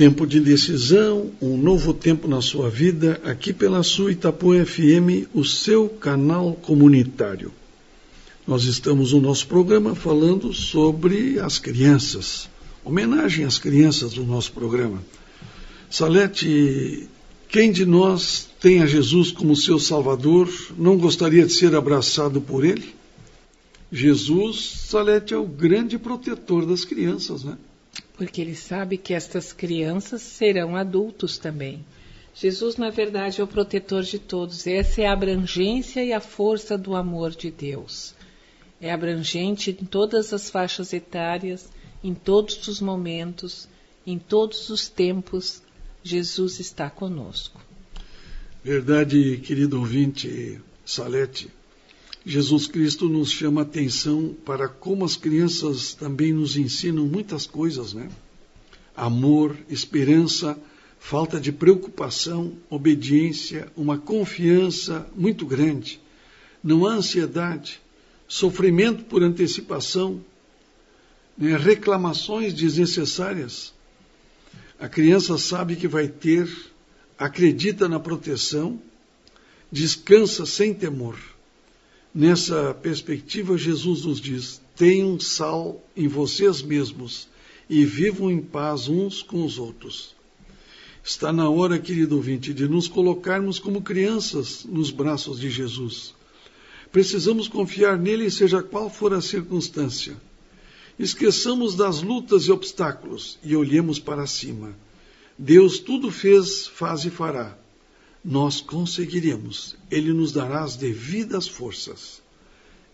Tempo de decisão, um novo tempo na sua vida, aqui pela sua Itapuã FM, o seu canal comunitário. Nós estamos no nosso programa falando sobre as crianças, homenagem às crianças do nosso programa. Salete, quem de nós tem a Jesus como seu Salvador não gostaria de ser abraçado por ele? Jesus, Salete, é o grande protetor das crianças, né? Porque ele sabe que estas crianças serão adultos também. Jesus, na verdade, é o protetor de todos. Essa é a abrangência e a força do amor de Deus. É abrangente em todas as faixas etárias, em todos os momentos, em todos os tempos. Jesus está conosco. Verdade, querido ouvinte Salete. Jesus Cristo nos chama atenção para como as crianças também nos ensinam muitas coisas, né? Amor, esperança, falta de preocupação, obediência, uma confiança muito grande. Não há ansiedade, sofrimento por antecipação, né? reclamações desnecessárias. A criança sabe que vai ter, acredita na proteção, descansa sem temor. Nessa perspectiva, Jesus nos diz: tenham sal em vocês mesmos e vivam em paz uns com os outros. Está na hora, querido ouvinte, de nos colocarmos como crianças nos braços de Jesus. Precisamos confiar nele, seja qual for a circunstância. Esqueçamos das lutas e obstáculos e olhemos para cima. Deus tudo fez, faz e fará nós conseguiremos. Ele nos dará as devidas forças.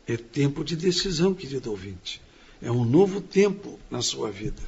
É tempo de decisão, querido ouvinte. É um novo tempo na sua vida.